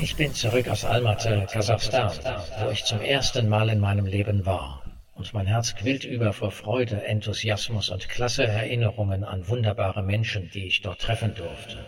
Ich bin zurück aus Almaty, Kasachstan, wo ich zum ersten Mal in meinem Leben war. Und mein Herz quillt über vor Freude, Enthusiasmus und klasse Erinnerungen an wunderbare Menschen, die ich dort treffen durfte.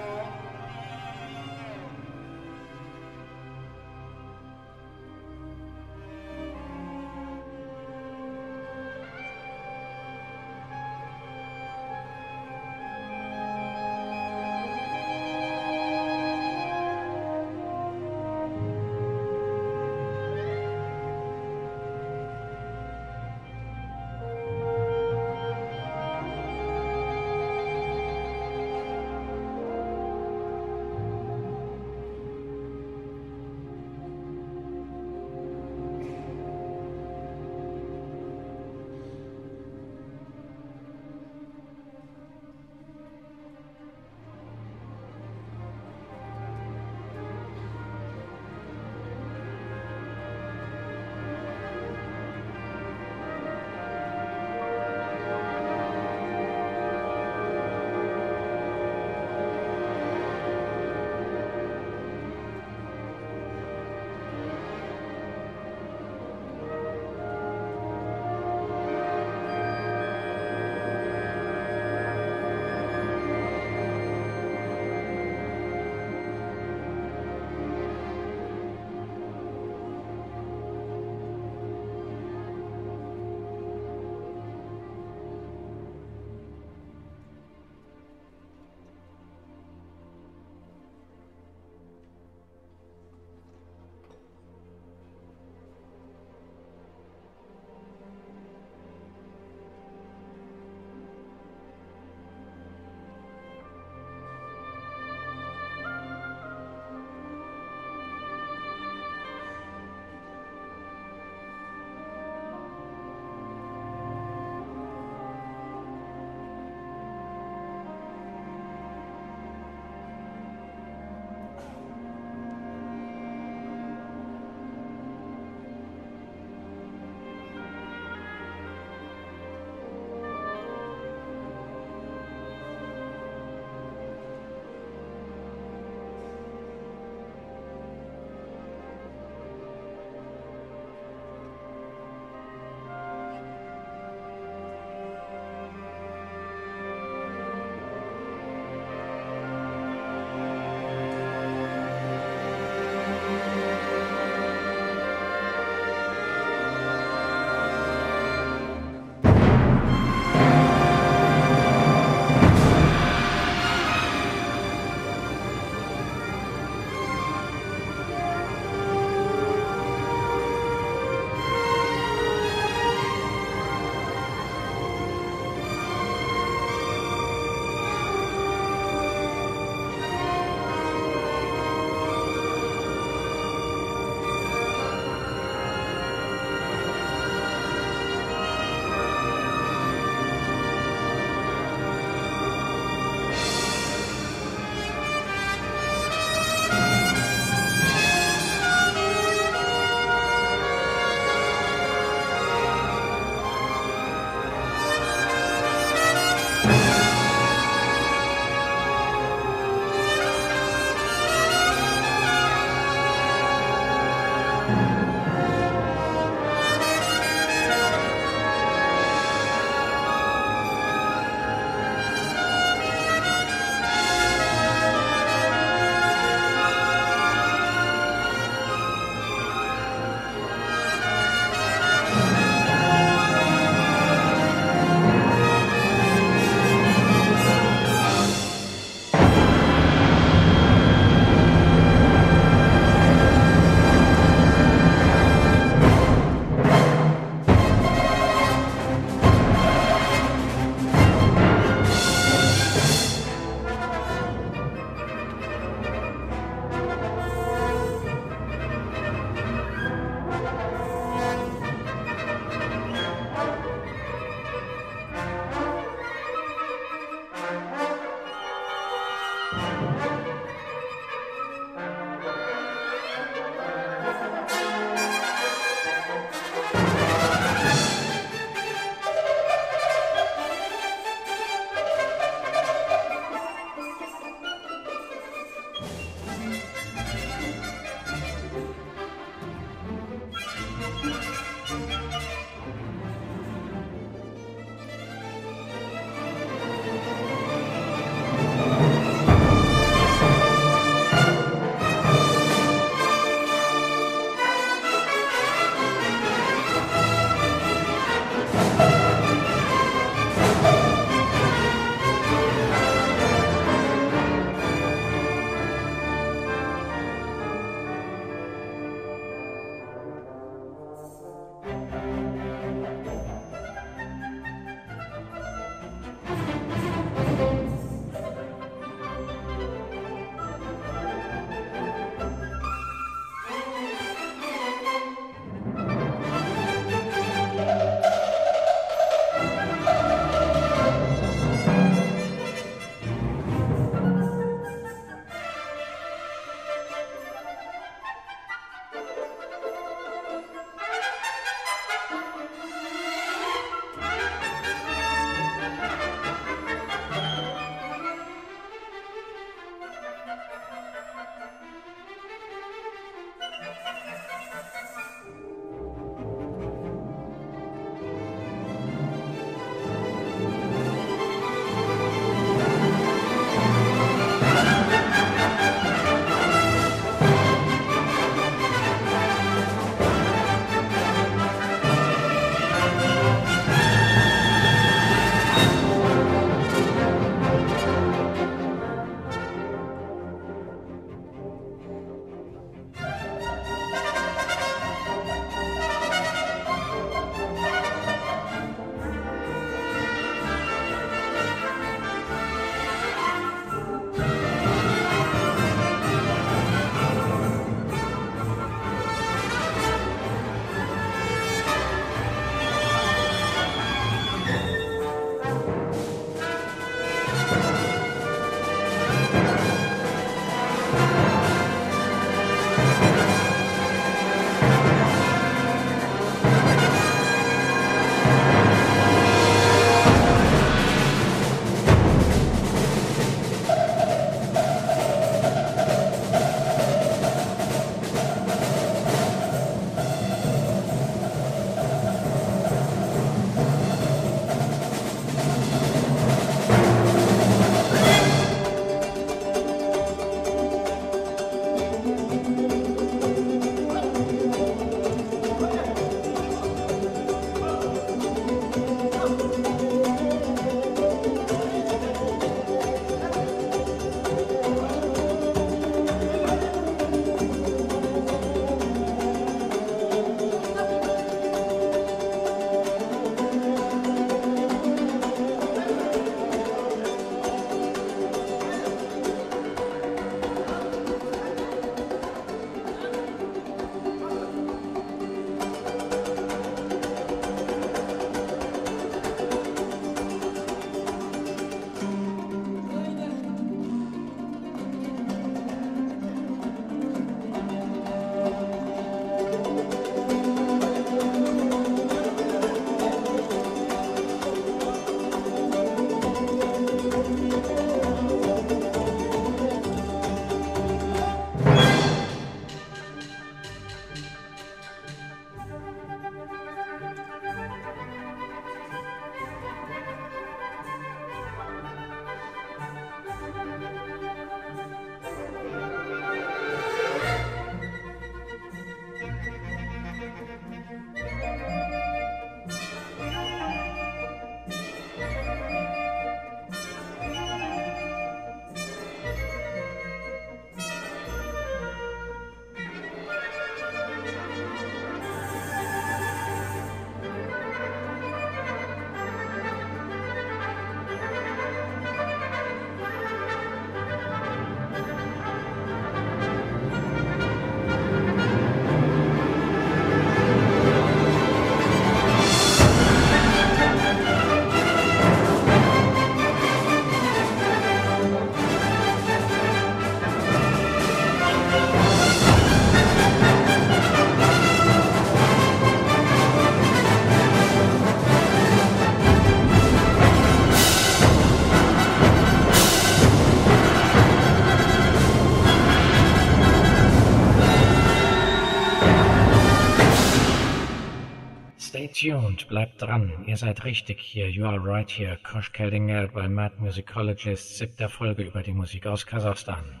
Bleibt dran. Ihr seid richtig hier. You are right here. Kosh Keldinger bei Mad Musicologist, siebter Folge über die Musik aus Kasachstan.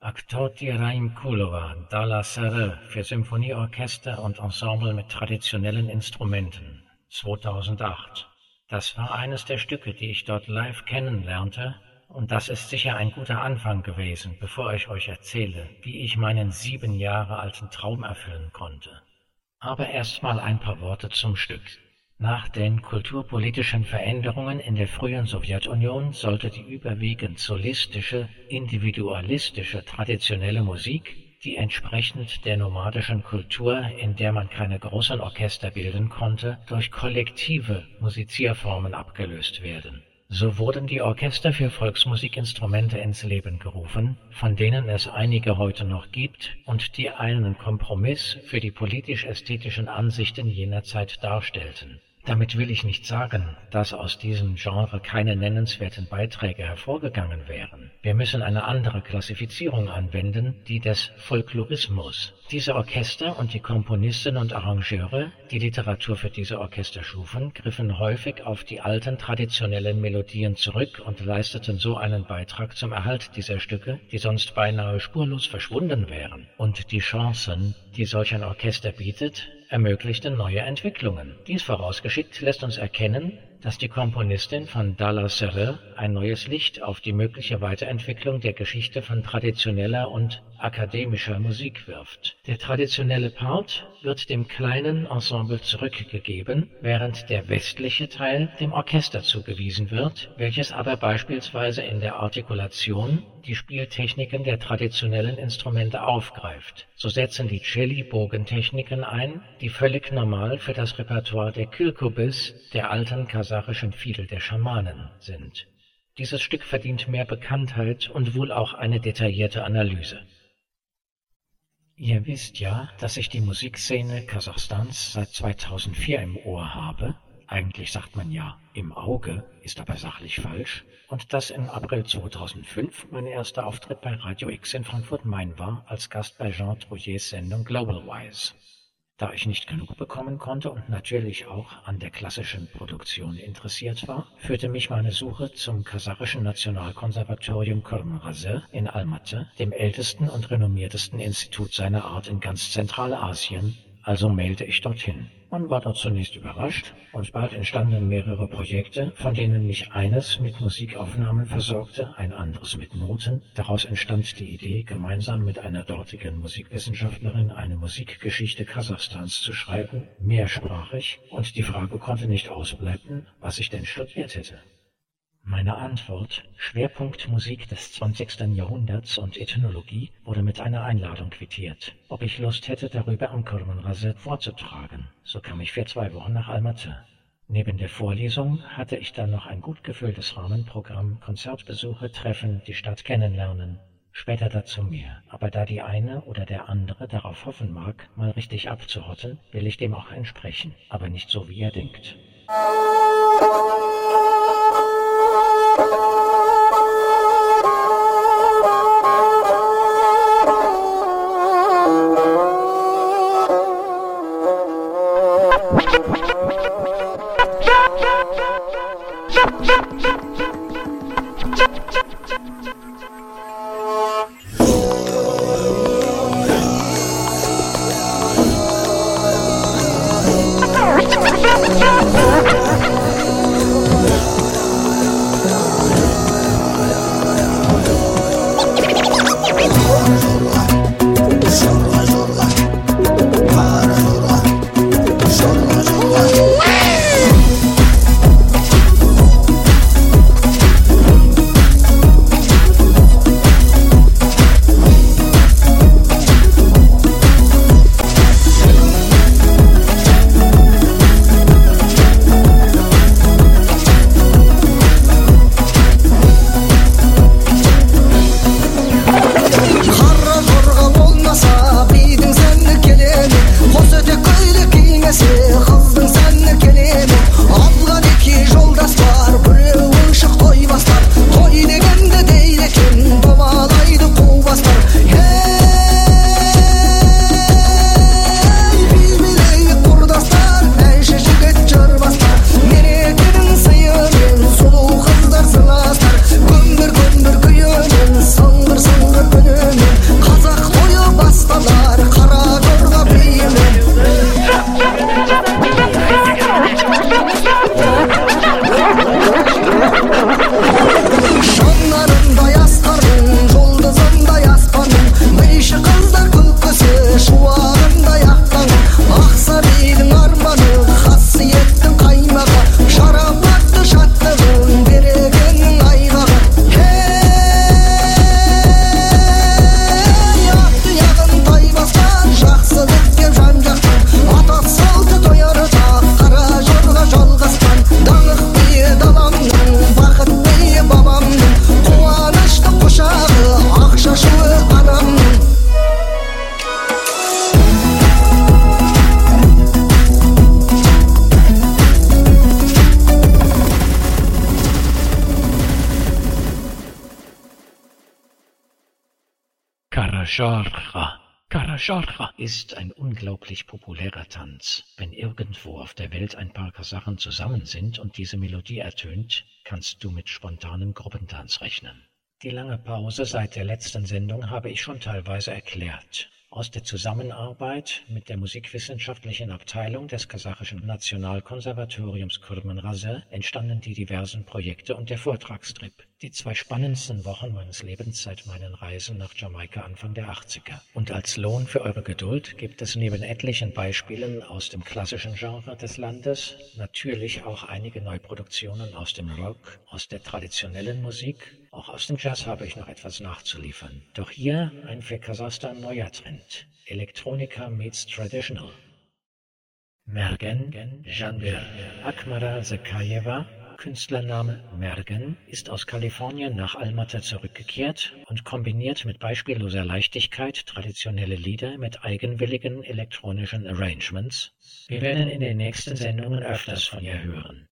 Aktoti Raim Kulova, Dala Sere für Symphonieorchester und Ensemble mit traditionellen Instrumenten, 2008. Das war eines der Stücke, die ich dort live kennenlernte, und das ist sicher ein guter Anfang gewesen, bevor ich euch erzähle, wie ich meinen sieben Jahre alten Traum erfüllen konnte. Aber erst mal ein paar Worte zum Stück. Nach den kulturpolitischen Veränderungen in der frühen Sowjetunion sollte die überwiegend solistische, individualistische traditionelle Musik, die entsprechend der nomadischen Kultur, in der man keine großen Orchester bilden konnte, durch kollektive Musizierformen abgelöst werden so wurden die Orchester für Volksmusikinstrumente ins Leben gerufen, von denen es einige heute noch gibt und die einen Kompromiss für die politisch-ästhetischen Ansichten jener Zeit darstellten damit will ich nicht sagen, dass aus diesem Genre keine nennenswerten Beiträge hervorgegangen wären. Wir müssen eine andere Klassifizierung anwenden, die des Folklorismus. Diese Orchester und die Komponisten und Arrangeure, die Literatur für diese Orchester schufen, griffen häufig auf die alten traditionellen Melodien zurück und leisteten so einen Beitrag zum Erhalt dieser Stücke, die sonst beinahe spurlos verschwunden wären. Und die Chancen, die solch ein Orchester bietet, ermöglichte neue Entwicklungen. Dies vorausgeschickt lässt uns erkennen, dass die Komponistin von Dalla Serre ein neues Licht auf die mögliche Weiterentwicklung der Geschichte von traditioneller und akademischer Musik wirft. Der traditionelle Part wird dem kleinen Ensemble zurückgegeben, während der westliche Teil dem Orchester zugewiesen wird, welches aber beispielsweise in der Artikulation die Spieltechniken der traditionellen Instrumente aufgreift. So setzen die Celli Bogentechniken ein, die völlig normal für das Repertoire der Kilkubis, der alten kasachischen Fiedel der Schamanen, sind. Dieses Stück verdient mehr Bekanntheit und wohl auch eine detaillierte Analyse. Ihr wisst ja, dass ich die Musikszene Kasachstans seit 2004 im Ohr habe. Eigentlich sagt man ja im Auge, ist aber sachlich falsch. Und dass im April 2005 mein erster Auftritt bei Radio X in Frankfurt Main war, als Gast bei Jean Trouillets Sendung Global Wise. Da ich nicht genug bekommen konnte und natürlich auch an der klassischen Produktion interessiert war, führte mich meine Suche zum kasachischen Nationalkonservatorium Kurmrase in Almaty, dem ältesten und renommiertesten Institut seiner Art in ganz Zentralasien, also mailte ich dorthin. Man war dort zunächst überrascht, und bald entstanden mehrere Projekte, von denen mich eines mit Musikaufnahmen versorgte, ein anderes mit Noten. Daraus entstand die Idee, gemeinsam mit einer dortigen Musikwissenschaftlerin eine Musikgeschichte Kasachstans zu schreiben, mehrsprachig, und die Frage konnte nicht ausbleiben, was ich denn studiert hätte. Meine Antwort, Schwerpunkt Musik des 20. Jahrhunderts und Ethnologie, wurde mit einer Einladung quittiert, ob ich Lust hätte, darüber am Kurmanrasset vorzutragen. So kam ich für zwei Wochen nach Almaty. Neben der Vorlesung hatte ich dann noch ein gut gefülltes Rahmenprogramm, Konzertbesuche, Treffen, die Stadt kennenlernen. Später dazu mehr, aber da die eine oder der andere darauf hoffen mag, mal richtig abzuhotten, will ich dem auch entsprechen, aber nicht so, wie er denkt. Karasharcha. Karasharcha ist ein unglaublich populärer Tanz. Wenn irgendwo auf der Welt ein paar Kasachen zusammen sind und diese Melodie ertönt, kannst du mit spontanem Gruppentanz rechnen. Die lange Pause seit der letzten Sendung habe ich schon teilweise erklärt. Aus der Zusammenarbeit mit der musikwissenschaftlichen Abteilung des kasachischen Nationalkonservatoriums Kurmanrase entstanden die diversen Projekte und der Vortragstrip. Die zwei spannendsten Wochen meines Lebens seit meinen Reisen nach Jamaika Anfang der 80er. Und als Lohn für eure Geduld gibt es neben etlichen Beispielen aus dem klassischen Genre des Landes natürlich auch einige Neuproduktionen aus dem Rock, aus der traditionellen Musik, auch aus dem Jazz habe ich noch etwas nachzuliefern. Doch hier ein für Kasachstan neuer Trend. Elektronika meets Traditional. Mergen Janbir Akmara Zakayeva Künstlername Mergen ist aus Kalifornien nach Almaty zurückgekehrt und kombiniert mit beispielloser Leichtigkeit traditionelle Lieder mit eigenwilligen elektronischen Arrangements. Wir werden in den nächsten Sendungen öfters von ihr hören.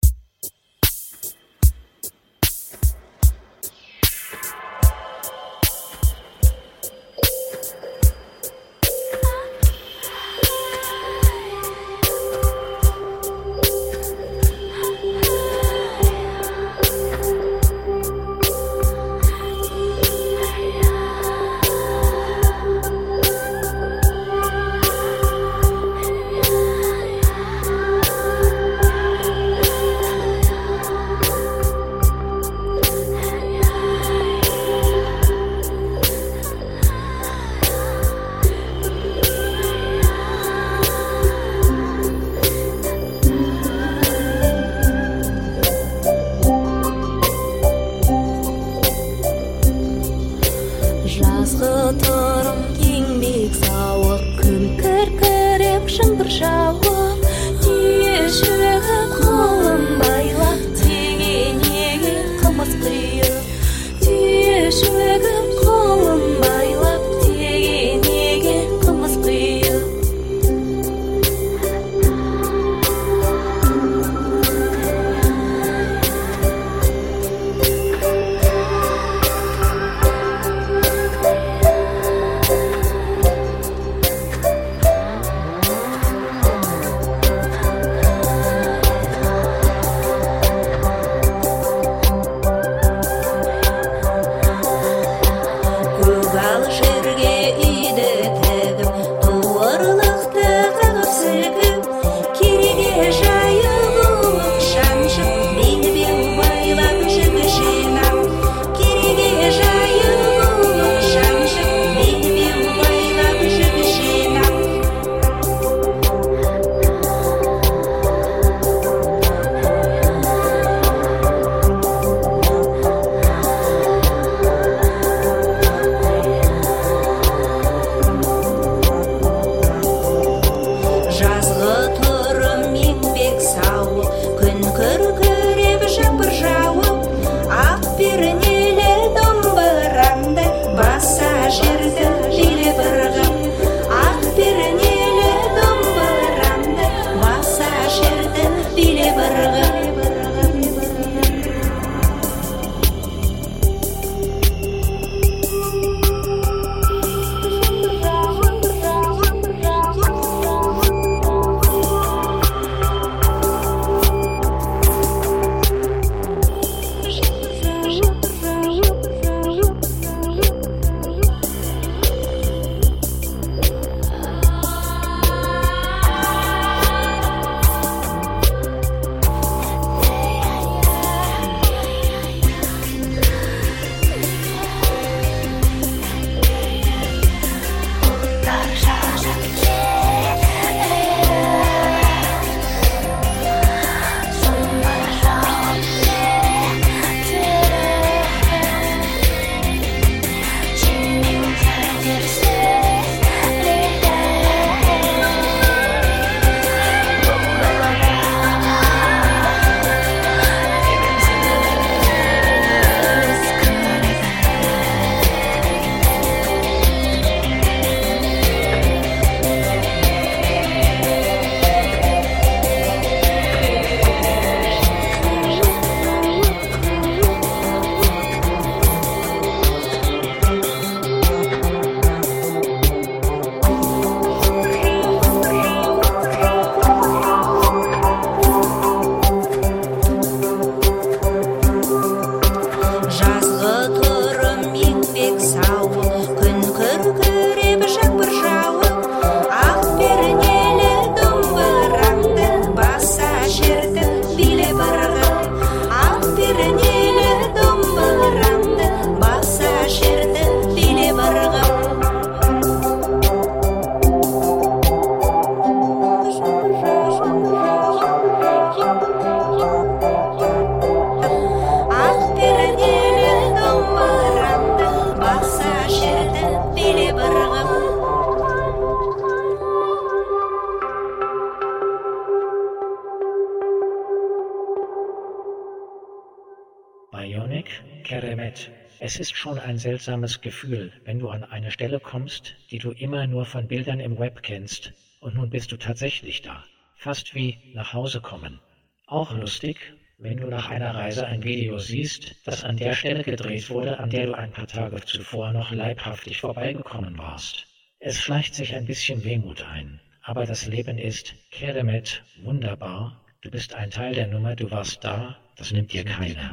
Seltsames Gefühl, wenn du an eine Stelle kommst, die du immer nur von Bildern im Web kennst, und nun bist du tatsächlich da. Fast wie nach Hause kommen. Auch lustig, wenn du nach einer Reise ein Video siehst, das an der Stelle gedreht wurde, an der du ein paar Tage zuvor noch leibhaftig vorbeigekommen warst. Es schleicht sich ein bisschen Wehmut ein, aber das Leben ist Keremet wunderbar. Du bist ein Teil der Nummer, du warst da, das nimmt dir keiner.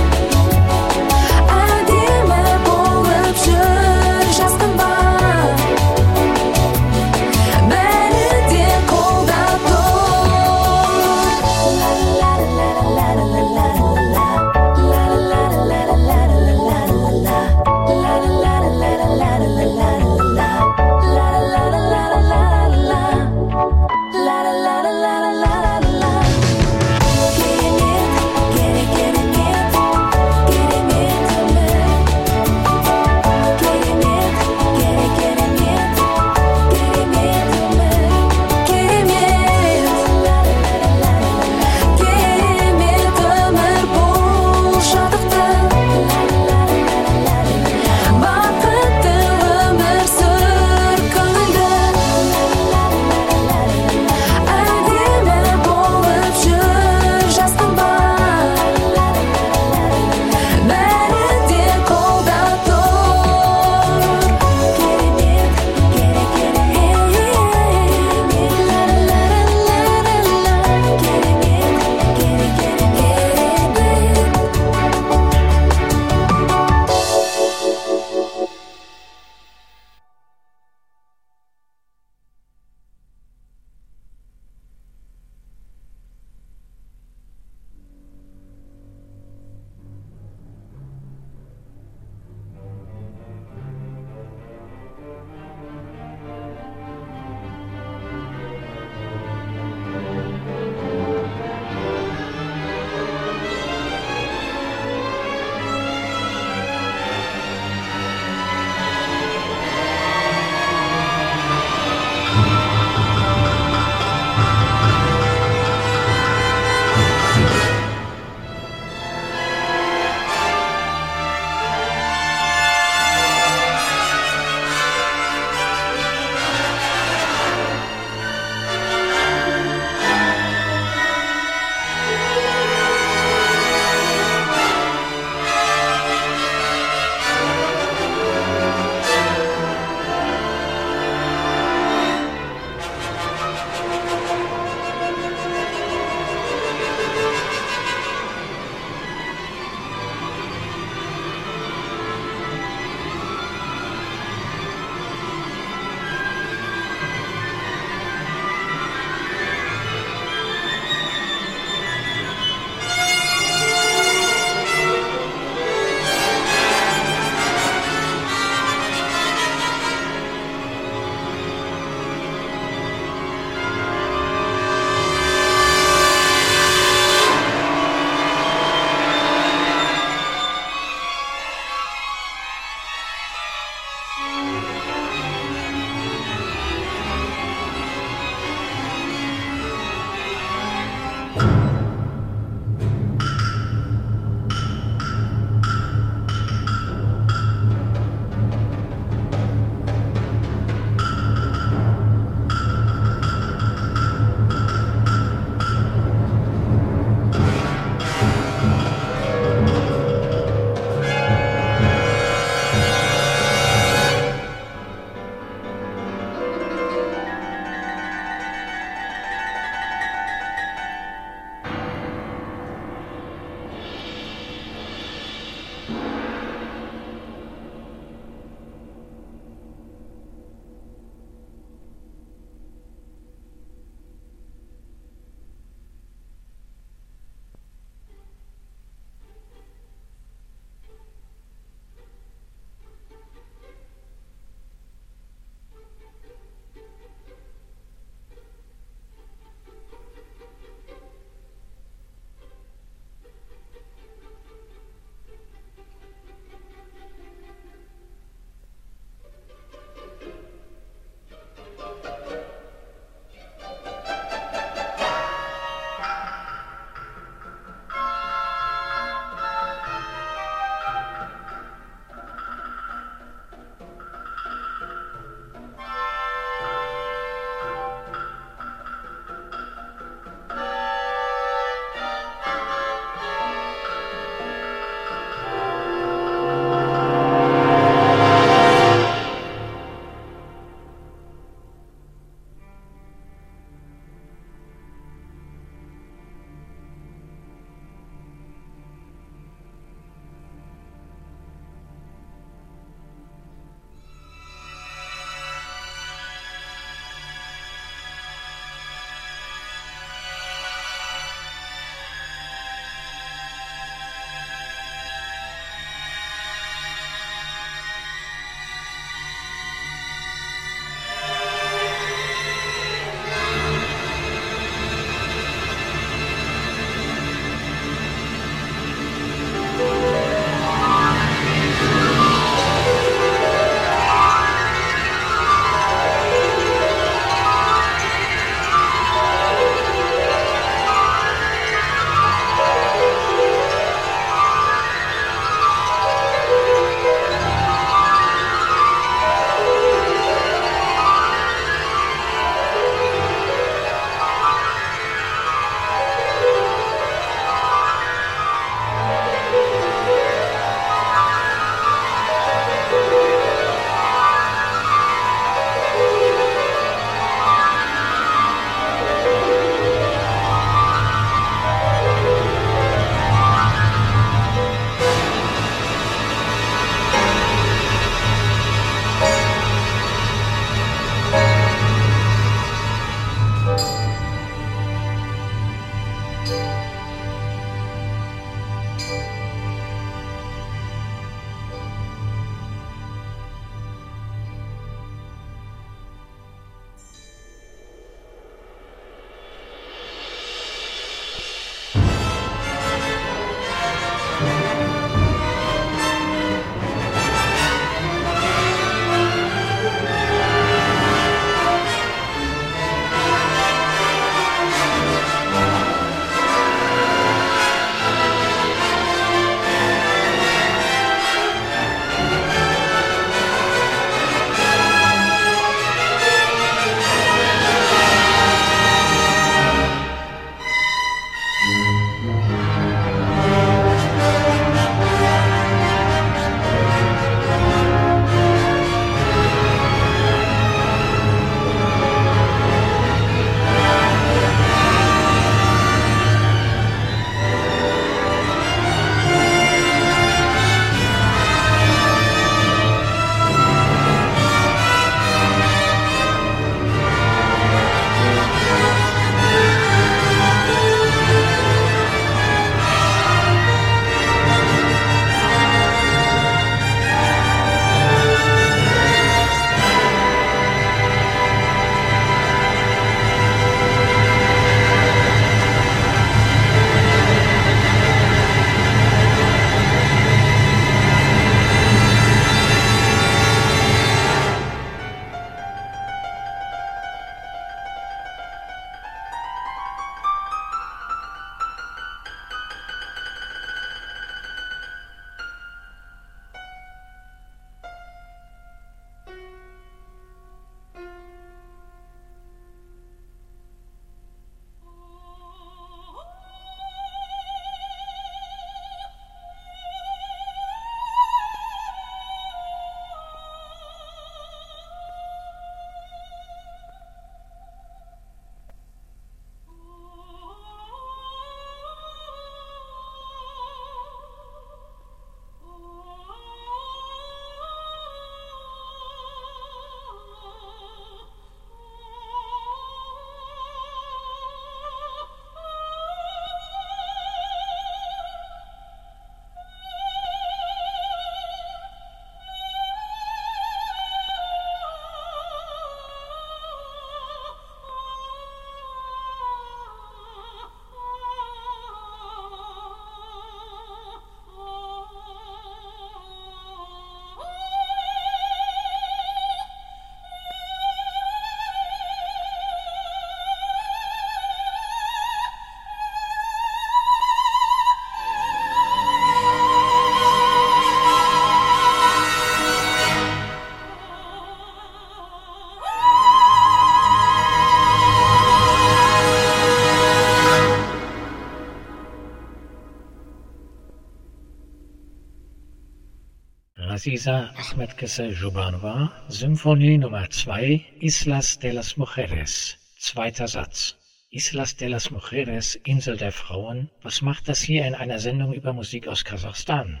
Raziza Ahmedkese Jubanova, Symphonie Nummer 2, Islas de las Mujeres, zweiter Satz. Islas de las Mujeres, Insel der Frauen, was macht das hier in einer Sendung über Musik aus Kasachstan?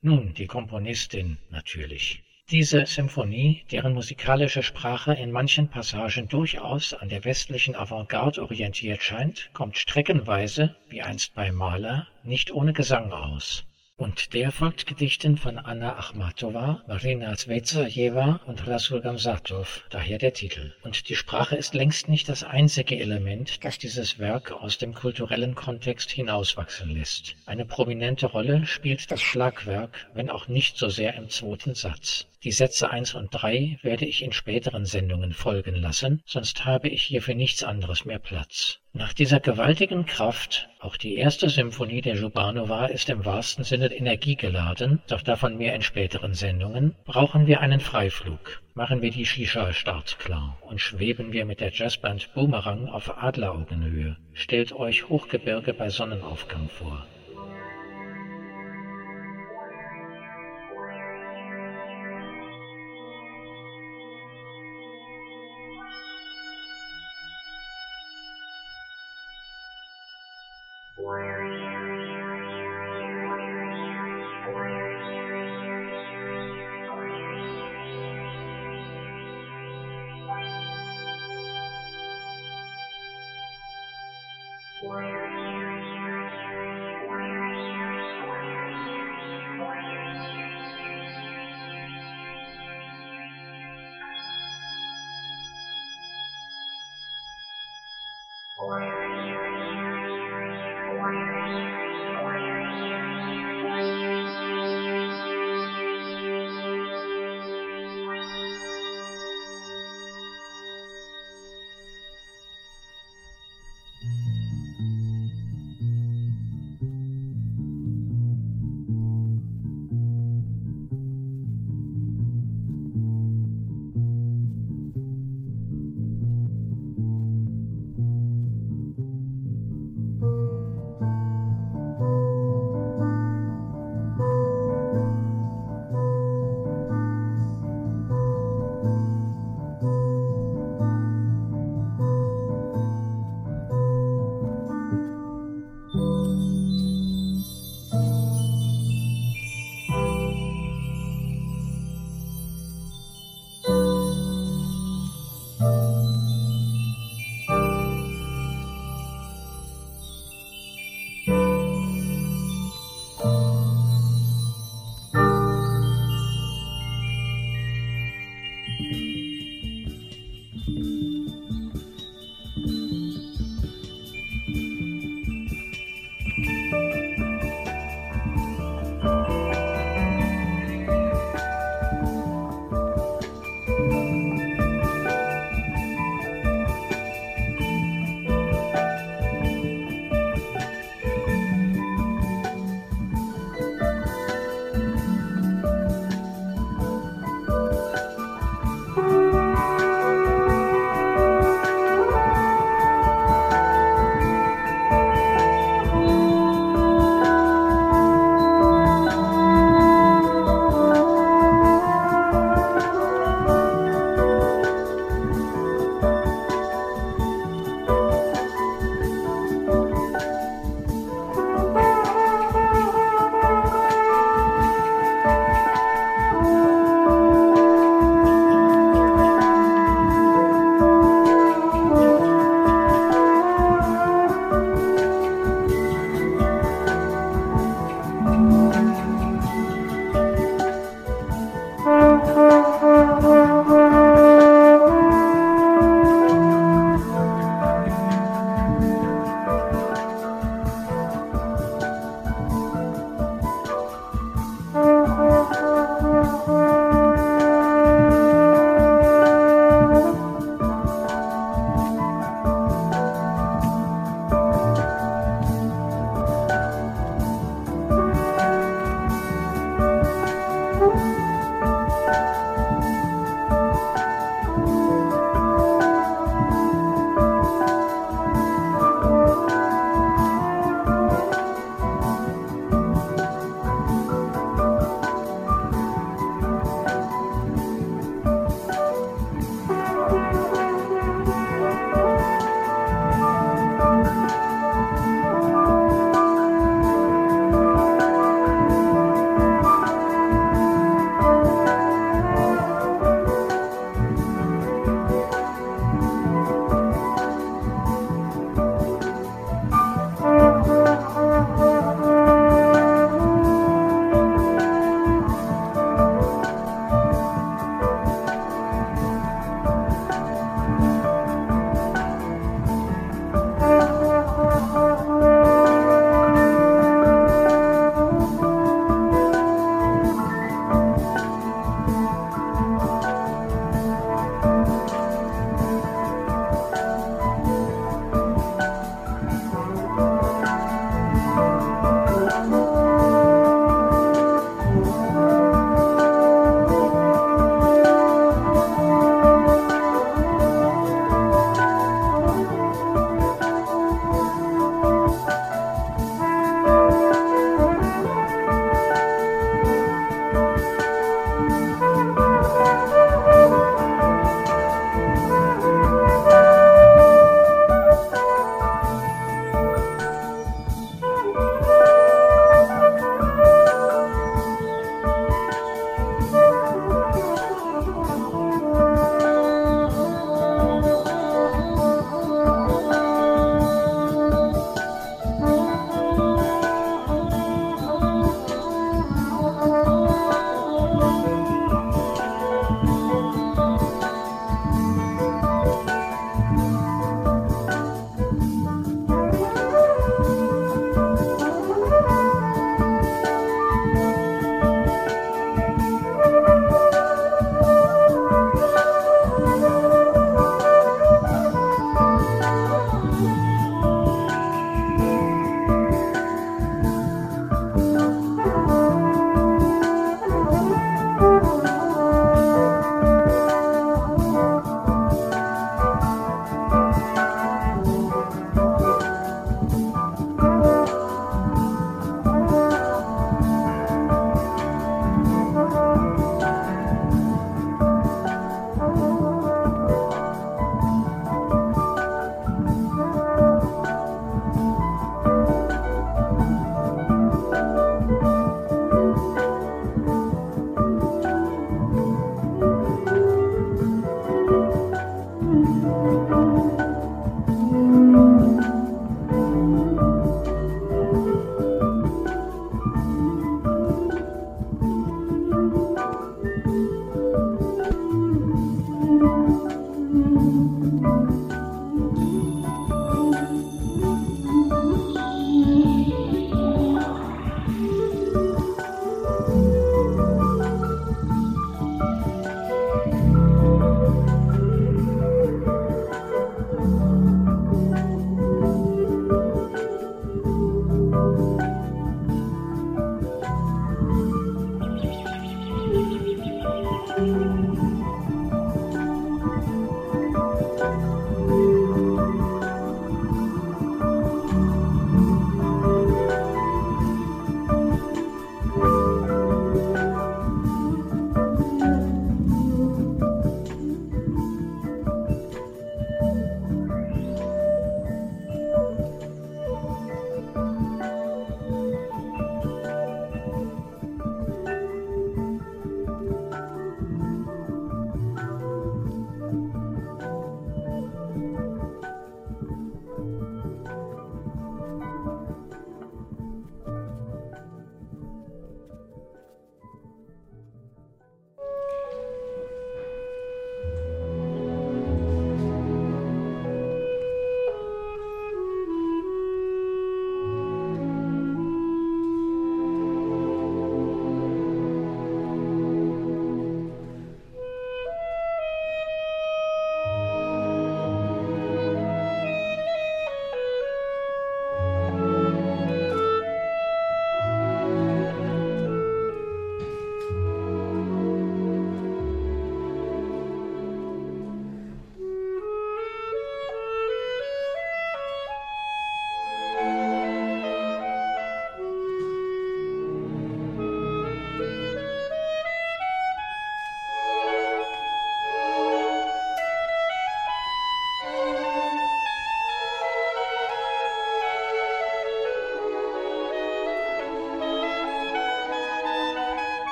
Nun, die Komponistin natürlich. Diese Symphonie, deren musikalische Sprache in manchen Passagen durchaus an der westlichen Avantgarde orientiert scheint, kommt streckenweise, wie einst bei Mahler, nicht ohne Gesang aus. Und der folgt Gedichten von Anna Achmatowa, Marina Zvezdajewa und Rasul Gamsatow, daher der Titel. Und die Sprache ist längst nicht das einzige Element, das dieses Werk aus dem kulturellen Kontext hinauswachsen lässt. Eine prominente Rolle spielt das Schlagwerk, wenn auch nicht so sehr im zweiten Satz. Die Sätze eins und drei werde ich in späteren Sendungen folgen lassen, sonst habe ich hier für nichts anderes mehr Platz. Nach dieser gewaltigen Kraft, auch die erste Symphonie der Jubanova ist im wahrsten Sinne energiegeladen, doch davon mehr in späteren Sendungen, brauchen wir einen Freiflug. Machen wir die Shisha startklar und schweben wir mit der Jazzband Boomerang auf Adleraugenhöhe. Stellt euch Hochgebirge bei Sonnenaufgang vor.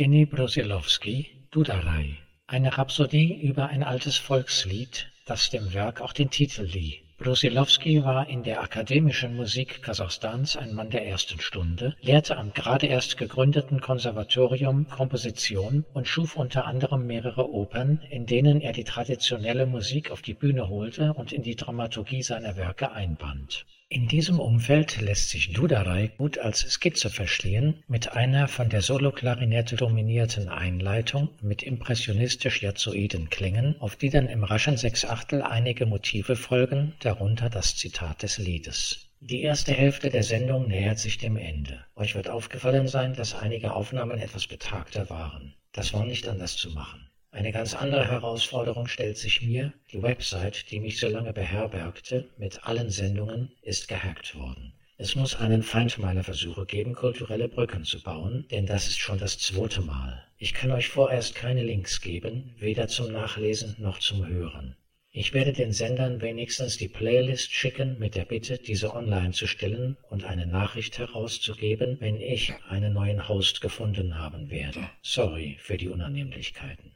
Jewgeni Brusilowski, Dudarei. Eine Rhapsodie über ein altes Volkslied, das dem Werk auch den Titel lieh. Brusilowski war in der akademischen Musik Kasachstans ein Mann der ersten Stunde, lehrte am gerade erst gegründeten Konservatorium Komposition und schuf unter anderem mehrere Opern, in denen er die traditionelle Musik auf die Bühne holte und in die Dramaturgie seiner Werke einband in diesem Umfeld lässt sich Dudarei gut als Skizze verstehen, mit einer von der Soloklarinette dominierten Einleitung mit impressionistisch-jazoiden Klängen, auf die dann im raschen Sechsachtel einige Motive folgen, darunter das Zitat des Liedes. Die erste Hälfte der Sendung nähert sich dem Ende. Euch wird aufgefallen sein, dass einige Aufnahmen etwas betagter waren. Das war nicht anders zu machen. Eine ganz andere Herausforderung stellt sich mir, die Website, die mich so lange beherbergte, mit allen Sendungen, ist gehackt worden. Es muss einen Feind meiner Versuche geben, kulturelle Brücken zu bauen, denn das ist schon das zweite Mal. Ich kann euch vorerst keine Links geben, weder zum Nachlesen noch zum Hören. Ich werde den Sendern wenigstens die Playlist schicken mit der Bitte, diese online zu stellen und eine Nachricht herauszugeben, wenn ich einen neuen Host gefunden haben werde. Sorry für die Unannehmlichkeiten.